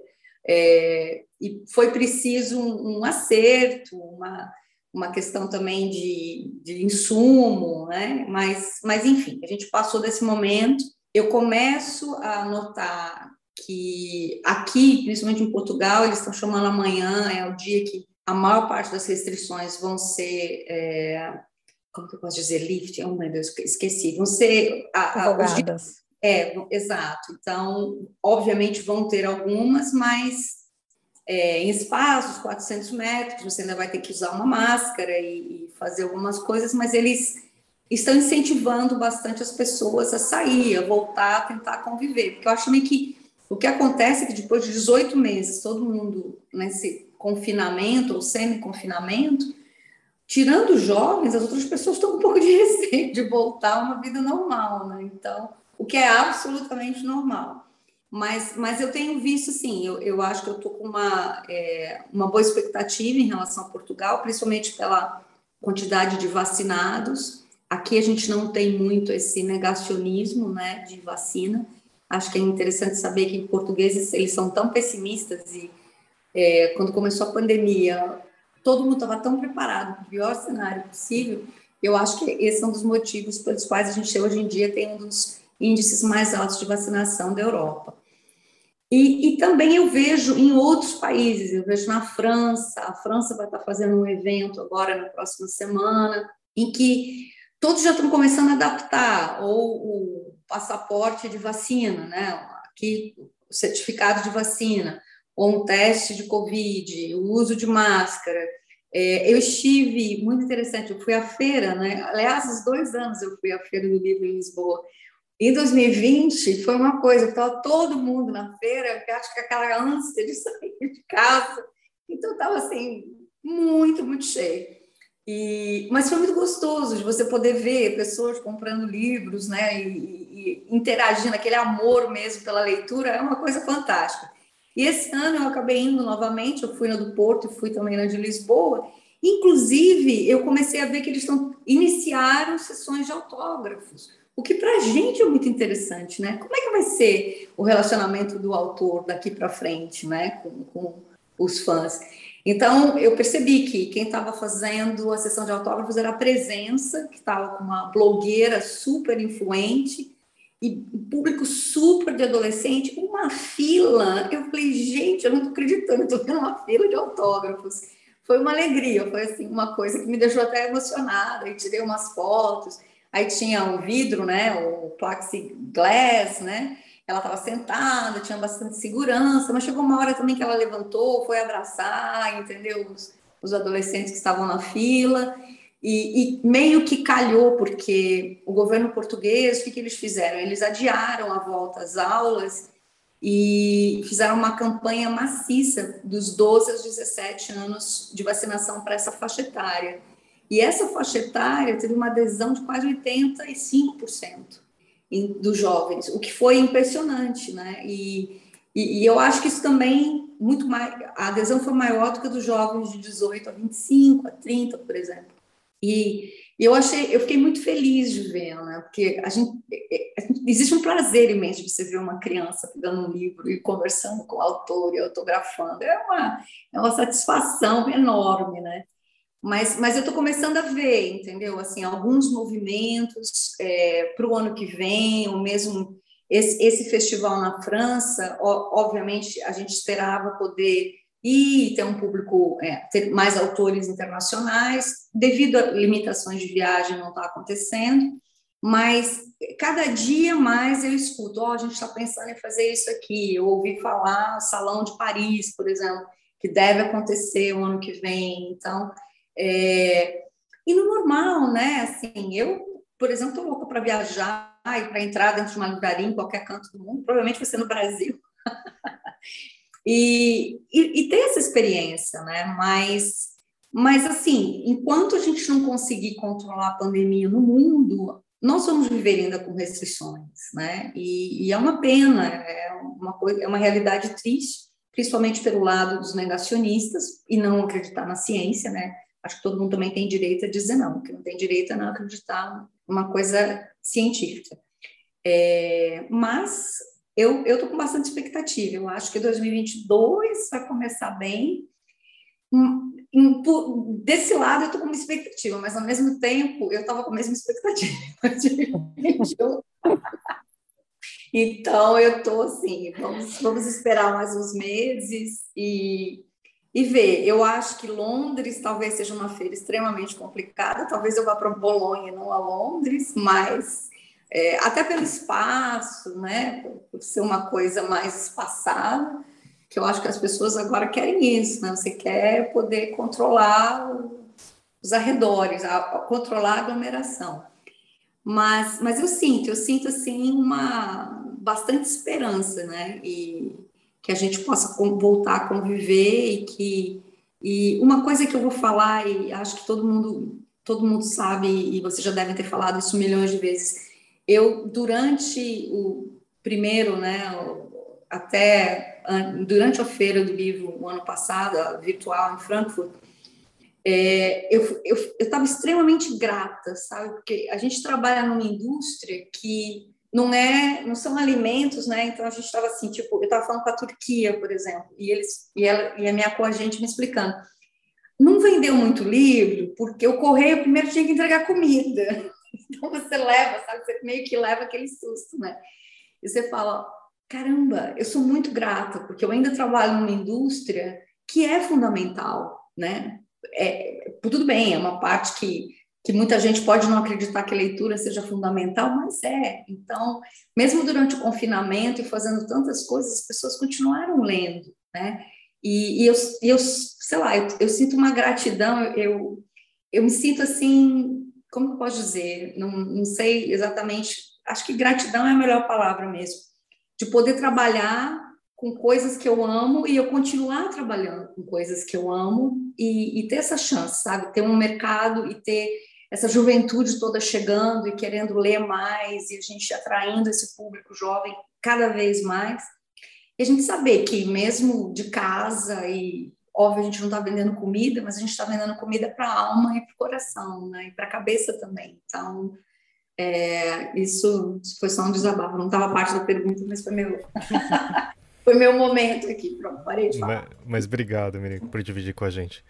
É, e foi preciso um, um, acerto, uma, uma questão também de, de insumo, né? Mas, mas, enfim, a gente passou desse momento. Eu começo a notar que aqui, principalmente em Portugal, eles estão chamando amanhã, é o dia que a maior parte das restrições vão ser, é, como que eu posso dizer, lift, oh meu Deus, esqueci, vão ser... A, a, dias, é, exato. Então, obviamente vão ter algumas, mas é, em espaços, 400 metros, você ainda vai ter que usar uma máscara e, e fazer algumas coisas, mas eles estão incentivando bastante as pessoas a sair, a voltar, a tentar conviver. Porque eu acho meio que o que acontece é que depois de 18 meses, todo mundo nesse confinamento ou semi-confinamento, tirando os jovens, as outras pessoas estão com um pouco de receio de voltar a uma vida normal, né? Então, o que é absolutamente normal. Mas, mas eu tenho visto, sim, eu, eu acho que eu estou com uma, é, uma boa expectativa em relação a Portugal, principalmente pela quantidade de vacinados. Aqui a gente não tem muito esse negacionismo né, de vacina. Acho que é interessante saber que portugueses eles são tão pessimistas e é, quando começou a pandemia, todo mundo estava tão preparado para o pior cenário possível. Eu acho que esse é um dos motivos pelos quais a gente hoje em dia tem um dos índices mais altos de vacinação da Europa. E, e, também eu vejo em outros países, eu vejo na França, a França vai estar fazendo um evento agora na próxima semana, em que todos já estão começando a adaptar ou o passaporte de vacina, né? Aqui o certificado de vacina, ou um teste de Covid, o uso de máscara. É, eu estive, muito interessante, eu fui à feira, né? aliás, os dois anos eu fui à Feira do Livro em Lisboa. Em 2020 foi uma coisa, estava todo mundo na feira, eu acho que aquela ânsia de sair de casa, então estava assim, muito, muito cheio. E, mas foi muito gostoso de você poder ver pessoas comprando livros, né, e, e, e interagindo, aquele amor mesmo pela leitura, é uma coisa fantástica. E esse ano eu acabei indo novamente, eu fui na do Porto e fui também na de Lisboa. Inclusive, eu comecei a ver que eles estão iniciaram sessões de autógrafos, o que para a gente é muito interessante, né? Como é que vai ser o relacionamento do autor daqui para frente, né, com, com os fãs? Então, eu percebi que quem estava fazendo a sessão de autógrafos era a Presença, que estava com uma blogueira super influente, e público super de adolescente, uma fila. Eu falei, gente, eu não estou acreditando, estou vendo uma fila de autógrafos. Foi uma alegria, foi assim, uma coisa que me deixou até emocionada. E tirei umas fotos. Aí tinha o vidro, né, o plexiglass, né? Ela estava sentada, tinha bastante segurança, mas chegou uma hora também que ela levantou, foi abraçar, entendeu? Os, os adolescentes que estavam na fila. E, e, meio que calhou, porque o governo português, o que, que eles fizeram? Eles adiaram a volta às aulas e fizeram uma campanha maciça dos 12 aos 17 anos de vacinação para essa faixa etária. E essa faixa etária teve uma adesão de quase 85% dos jovens, o que foi impressionante, né? E, e, e eu acho que isso também muito mais a adesão foi maior do que dos jovens de 18 a 25, a 30, por exemplo. E eu achei, eu fiquei muito feliz de ver, né? Porque a gente, é, é, existe um prazer imenso de você ver uma criança pegando um livro e conversando com o autor e autografando. É uma, é uma satisfação enorme, né? Mas, mas eu estou começando a ver, entendeu? Assim, alguns movimentos é, para o ano que vem, ou mesmo esse, esse festival na França, obviamente a gente esperava poder e ter um público, é, ter mais autores internacionais, devido a limitações de viagem não está acontecendo, mas cada dia mais eu escuto, ó, oh, a gente está pensando em fazer isso aqui, eu ouvi falar Salão de Paris, por exemplo, que deve acontecer o ano que vem, então, é... e no normal, né, assim, eu, por exemplo, estou louca para viajar e para entrar dentro de uma livraria em qualquer canto do mundo, provavelmente vai ser no Brasil, e, e, e ter essa experiência, né, mas mas, assim, enquanto a gente não conseguir controlar a pandemia no mundo, nós vamos viver ainda com restrições, né? E, e, é uma pena, é uma coisa, é uma realidade triste, principalmente pelo lado dos negacionistas e não acreditar na ciência, né? Acho que todo mundo também tem direito a dizer não, que não tem direito a não acreditar numa coisa científica. É, mas eu tô com bastante expectativa. Eu acho que 2022 vai começar bem desse lado eu estou com uma expectativa, mas ao mesmo tempo eu estava com a mesma expectativa. então eu estou assim, vamos, vamos esperar mais uns meses e, e ver. Eu acho que Londres talvez seja uma feira extremamente complicada, talvez eu vá para Bolonha, não a Londres, mas é, até pelo espaço, né, por ser uma coisa mais espaçada que eu acho que as pessoas agora querem isso, né? Você quer poder controlar os arredores, a, a, controlar a aglomeração. Mas, mas eu sinto, eu sinto assim uma bastante esperança, né? E que a gente possa voltar a conviver e que e uma coisa que eu vou falar e acho que todo mundo todo mundo sabe e vocês já devem ter falado isso milhões de vezes. Eu durante o primeiro, né, até durante a feira do livro o ano passado, virtual em Frankfurt, é, eu estava extremamente grata, sabe? Porque a gente trabalha numa indústria que não é, não são alimentos, né? Então a gente estava assim, tipo, eu estava falando com a Turquia, por exemplo, e eles e ela e a minha coagente me explicando. Não vendeu muito livro porque o correio primeiro tinha que entregar comida. Então você leva, sabe? Você meio que leva aquele susto, né? E você fala, caramba, eu sou muito grata, porque eu ainda trabalho numa indústria que é fundamental, né? É, tudo bem, é uma parte que, que muita gente pode não acreditar que a leitura seja fundamental, mas é. Então, mesmo durante o confinamento e fazendo tantas coisas, as pessoas continuaram lendo, né? E, e eu, eu, sei lá, eu, eu sinto uma gratidão, eu, eu me sinto assim, como eu posso dizer? Não, não sei exatamente, acho que gratidão é a melhor palavra mesmo de poder trabalhar com coisas que eu amo e eu continuar trabalhando com coisas que eu amo e, e, ter essa chance, sabe? Ter um mercado e ter essa juventude toda chegando e querendo ler mais e a gente atraindo esse público jovem cada vez mais. E a gente saber que mesmo de casa e óbvio a gente não está vendendo comida, mas a gente está vendendo comida para a alma e para o coração, né? E para a cabeça também. Então é, isso foi só um desabafo, não estava parte da pergunta, mas foi meu, foi meu momento aqui. Pronto, parei de falar. Mas, mas obrigado, Miriam, por dividir com a gente.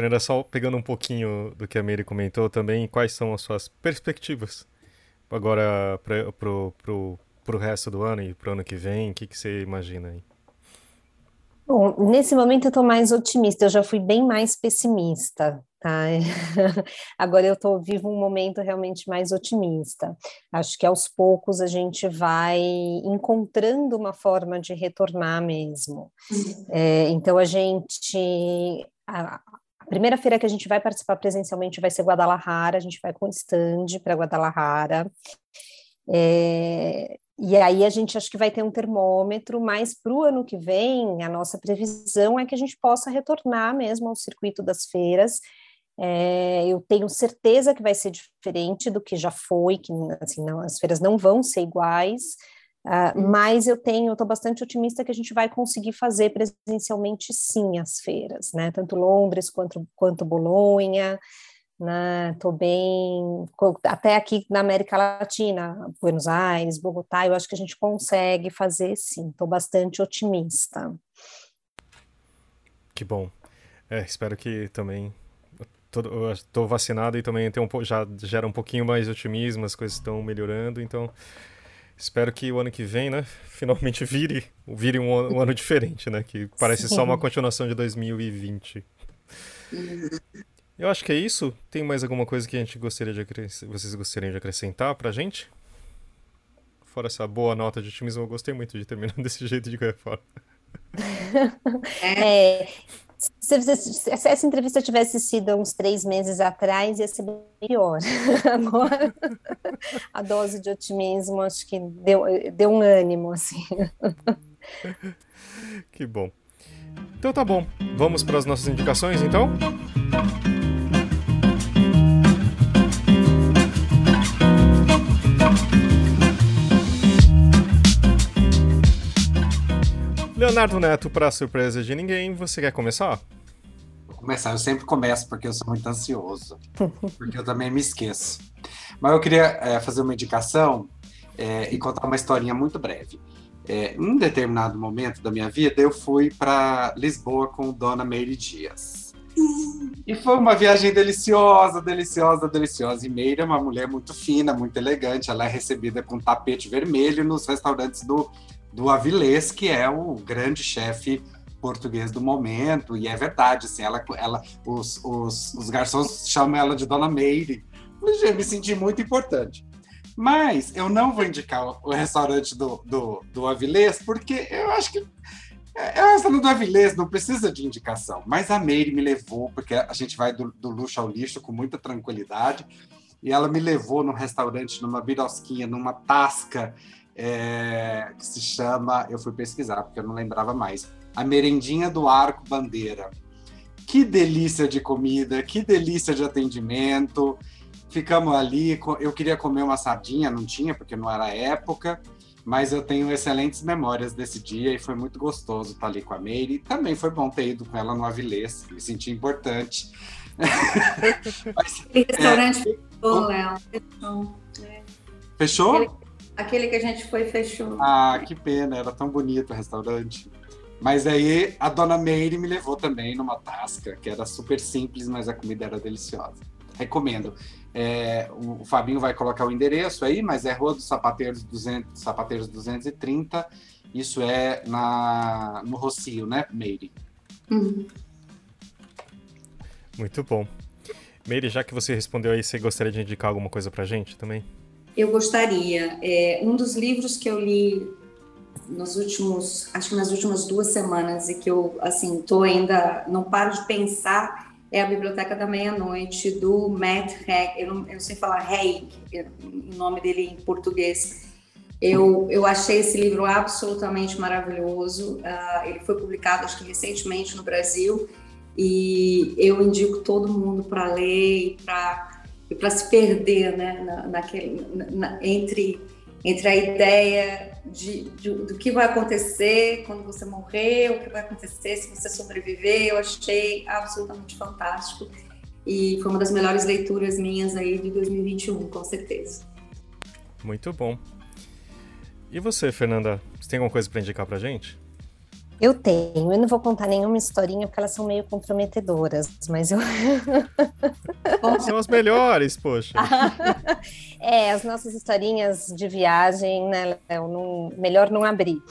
Fernanda, só pegando um pouquinho do que a Miri comentou também, quais são as suas perspectivas agora para pro, pro, pro resto do ano e para o ano que vem? O que, que você imagina aí? Bom, nesse momento eu estou mais otimista, eu já fui bem mais pessimista, tá? Agora eu estou vivo um momento realmente mais otimista. Acho que aos poucos a gente vai encontrando uma forma de retornar mesmo. É, então a gente primeira feira que a gente vai participar presencialmente vai ser Guadalajara, a gente vai com stand para Guadalajara. É, e aí a gente acho que vai ter um termômetro, mas para o ano que vem, a nossa previsão é que a gente possa retornar mesmo ao circuito das feiras. É, eu tenho certeza que vai ser diferente do que já foi, que assim, não, as feiras não vão ser iguais, uh, mas eu tenho, estou bastante otimista que a gente vai conseguir fazer presencialmente sim as feiras, né? Tanto Londres quanto, quanto Bolonha né? Tô bem, até aqui na América Latina, Buenos Aires, Bogotá, eu acho que a gente consegue fazer sim. Tô bastante otimista. Que bom. É, espero que também estou vacinado e também tem um, já gera um pouquinho mais de otimismo, as coisas estão melhorando, então espero que o ano que vem, né, finalmente vire, vire um, um ano diferente, né, que parece Sim. só uma continuação de 2020. Uhum. Eu acho que é isso. Tem mais alguma coisa que a gente gostaria de vocês gostariam de acrescentar pra gente? Fora essa boa nota de otimismo, eu gostei muito de terminar desse jeito de qualquer forma. é, se, essa entrevista tivesse sido uns três meses atrás, ia ser pior. Agora, a dose de otimismo acho que deu, deu um ânimo, assim. Que bom. Então tá bom. Vamos para as nossas indicações, então? Leonardo Neto, para surpresa de ninguém, você quer começar? Vou começar, eu sempre começo porque eu sou muito ansioso, porque eu também me esqueço. Mas eu queria é, fazer uma indicação é, e contar uma historinha muito breve. É, em um determinado momento da minha vida, eu fui para Lisboa com Dona Meire Dias. E foi uma viagem deliciosa, deliciosa, deliciosa. E Meire é uma mulher muito fina, muito elegante. Ela é recebida com tapete vermelho nos restaurantes do do Avilés, que é o grande chefe português do momento, e é verdade, assim, ela, ela, os, os, os garçons chamam ela de Dona Meire. Eu me senti muito importante. Mas eu não vou indicar o restaurante do, do, do Avilés, porque eu acho que é, o restaurante do Avilés, não precisa de indicação. Mas a Meire me levou, porque a gente vai do, do luxo ao lixo com muita tranquilidade, e ela me levou num restaurante, numa birosquinha, numa tasca, é, que se chama, eu fui pesquisar porque eu não lembrava mais, a merendinha do Arco Bandeira. Que delícia de comida, que delícia de atendimento. Ficamos ali, eu queria comer uma sardinha, não tinha porque não era época, mas eu tenho excelentes memórias desse dia e foi muito gostoso estar ali com a Meire. Também foi bom ter ido com ela no Avilés, me senti importante. mas, restaurante é, fechou, Léo. Fechou? Fechou? Aquele que a gente foi fechou. Ah, que pena, era tão bonito o restaurante. Mas aí a dona Meire me levou também numa tasca, que era super simples, mas a comida era deliciosa. Recomendo. É, o, Fabinho vai colocar o endereço aí, mas é Rua dos Sapateiros, 200, Sapateiros 230. Isso é na, no Rocio, né, Meire? Uhum. Muito bom. Meire, já que você respondeu aí, você gostaria de indicar alguma coisa pra gente também? Eu gostaria. É, um dos livros que eu li nos últimos, acho que nas últimas duas semanas e que eu, assim, tô ainda, não paro de pensar, é a Biblioteca da Meia-Noite, do Matt Haig, eu eu não sei falar Haig, o nome dele em português. Eu, eu achei esse livro absolutamente maravilhoso. Uh, ele foi publicado, acho que recentemente no Brasil, e eu indico todo mundo para ler e para e para se perder né, na, naquele, na, entre, entre a ideia de, de, do que vai acontecer quando você morrer, o que vai acontecer se você sobreviver. Eu achei absolutamente fantástico e foi uma das melhores leituras minhas aí de 2021, com certeza. Muito bom. E você, Fernanda, você tem alguma coisa para indicar para gente? Eu tenho, eu não vou contar nenhuma historinha porque elas são meio comprometedoras, mas eu. são as melhores, poxa. é, as nossas historinhas de viagem, né, Léo? Não, melhor não abrir.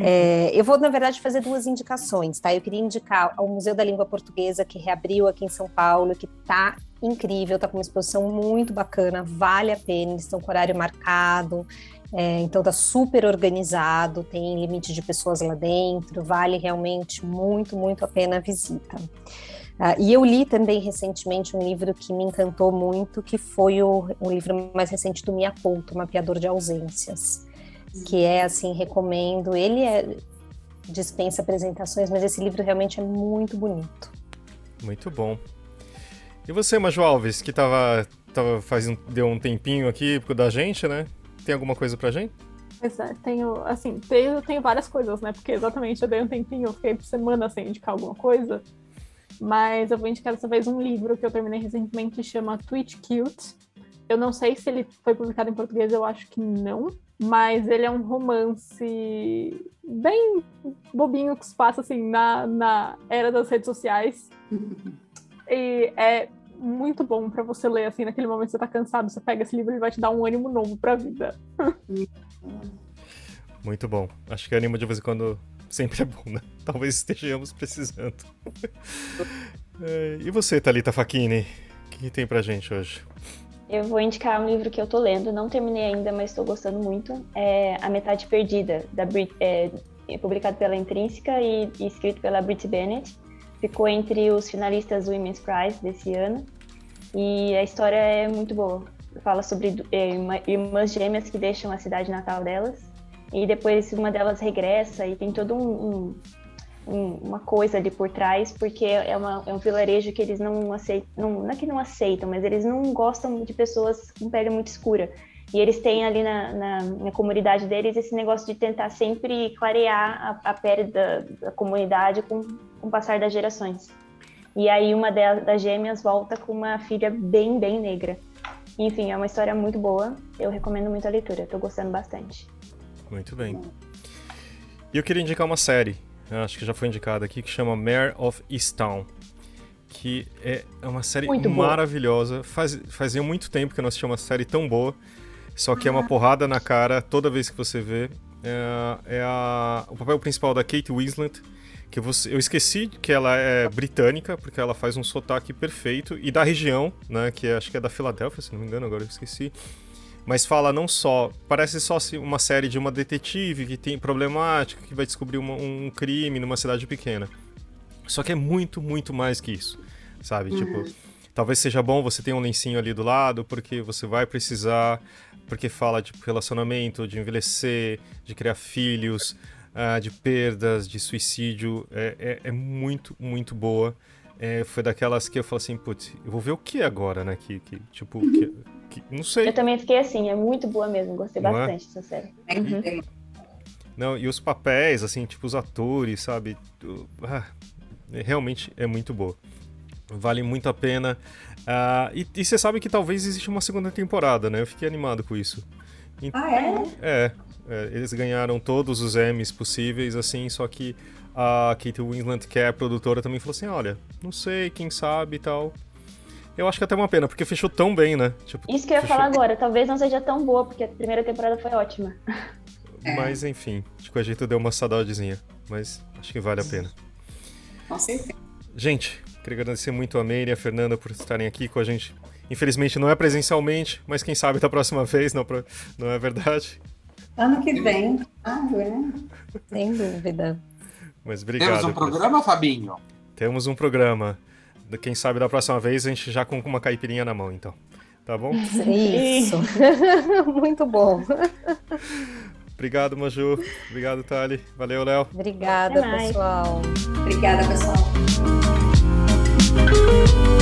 É, eu vou, na verdade, fazer duas indicações, tá? Eu queria indicar ao Museu da Língua Portuguesa, que reabriu aqui em São Paulo, que tá incrível, tá com uma exposição muito bacana, vale a pena, eles estão com horário marcado. É, então tá super organizado, tem limite de pessoas lá dentro, vale realmente muito, muito a pena a visita. Uh, e eu li também recentemente um livro que me encantou muito, que foi o, o livro mais recente do Mia Couto, Mapeador de Ausências, que é assim, recomendo. Ele é dispensa apresentações, mas esse livro realmente é muito bonito. Muito bom. E você, Majo Alves, que tava, tava faz um, deu um tempinho aqui da gente, né? Tem alguma coisa pra gente? Pois é, tenho, assim, tenho, tenho várias coisas, né? Porque exatamente eu dei um tempinho, eu fiquei por semana sem indicar alguma coisa. Mas eu vou indicar dessa vez um livro que eu terminei recentemente, que chama Twitch Cute. Eu não sei se ele foi publicado em português, eu acho que não. Mas ele é um romance bem bobinho que se passa assim na, na era das redes sociais. e é muito bom para você ler, assim, naquele momento que você tá cansado, você pega esse livro e vai te dar um ânimo novo pra vida. muito bom. Acho que ânimo de vez em quando sempre é bom, né? Talvez estejamos precisando. É, e você, Thalita Facchini? O que, que tem pra gente hoje? Eu vou indicar um livro que eu tô lendo, não terminei ainda, mas estou gostando muito. É A Metade Perdida, da Brit, é, publicado pela Intrínseca e, e, escrito pela Brit Bennett. Ficou entre os finalistas do Women's Prize desse ano. E a história é muito boa. Fala sobre é, irmãs gêmeas que deixam a cidade natal delas. E depois uma delas regressa e tem todo um, um uma coisa ali por trás, porque é, uma, é um vilarejo que eles não aceitam, não, não é que não aceitam, mas eles não gostam de pessoas com pele muito escura. E eles têm ali na, na, na comunidade deles esse negócio de tentar sempre clarear a, a pele da, da, comunidade com, com o passar das gerações. E aí uma das, das gêmeas volta com uma filha bem, bem negra. Enfim, é uma história muito boa. Eu recomendo muito a leitura. Estou gostando bastante. Muito bem. E eu queria indicar uma série acho que já foi indicado aqui, que chama Mare of Easttown. Que é uma série muito maravilhosa. Faz, fazia muito tempo que eu não assistia uma série tão boa. Só que é uma porrada na cara toda vez que você vê. É, é a, o papel principal da Kate Winslet. Que você, eu esqueci que ela é britânica, porque ela faz um sotaque perfeito. E da região, né? Que é, acho que é da Filadélfia, se não me engano, agora eu esqueci mas fala não só. Parece só uma série de uma detetive que tem problemática, que vai descobrir uma, um crime numa cidade pequena. Só que é muito, muito mais que isso, sabe? Tipo, uhum. Tipo, talvez seja bom você ter um lencinho ali do lado, porque você vai precisar, porque fala de relacionamento, de envelhecer, de criar filhos, uh, de perdas, de suicídio. É, é, é muito, muito boa. É, foi daquelas que eu falei assim, putz, eu vou ver o que agora, né? Que, que tipo, que, que, não sei. Eu também fiquei assim, é muito boa mesmo, gostei não é? bastante é? dessa série. Uhum. Não, e os papéis, assim, tipo, os atores, sabe? Ah, realmente é muito boa. Vale muito a pena. Uh, e, e você sabe que talvez exista uma segunda temporada, né? Eu fiquei animado com isso. Então, ah, é? é? É, eles ganharam todos os Emmys possíveis, assim, só que a Kate Winslet, que é a produtora, também falou assim: olha, não sei, quem sabe e tal. Eu acho que é até uma pena, porque fechou tão bem, né? Tipo, Isso que eu ia fechou... falar agora, talvez não seja tão boa, porque a primeira temporada foi ótima. Mas enfim, de qualquer jeito deu uma saudadezinha. Mas acho que vale a pena. Com certeza. Gente, queria agradecer muito a Meire e a Fernanda por estarem aqui com a gente. Infelizmente não é presencialmente, mas quem sabe da próxima vez, não, não é verdade? Ano que vem, ah, é. Sem dúvida. Mas obrigado. Temos um programa, Fabinho? Temos um programa quem sabe da próxima vez a gente já com uma caipirinha na mão, então. Tá bom? Isso. Muito bom. Obrigado, Maju. Obrigado, Thali. Valeu, Léo. Obrigada, pessoal. Obrigada, pessoal. You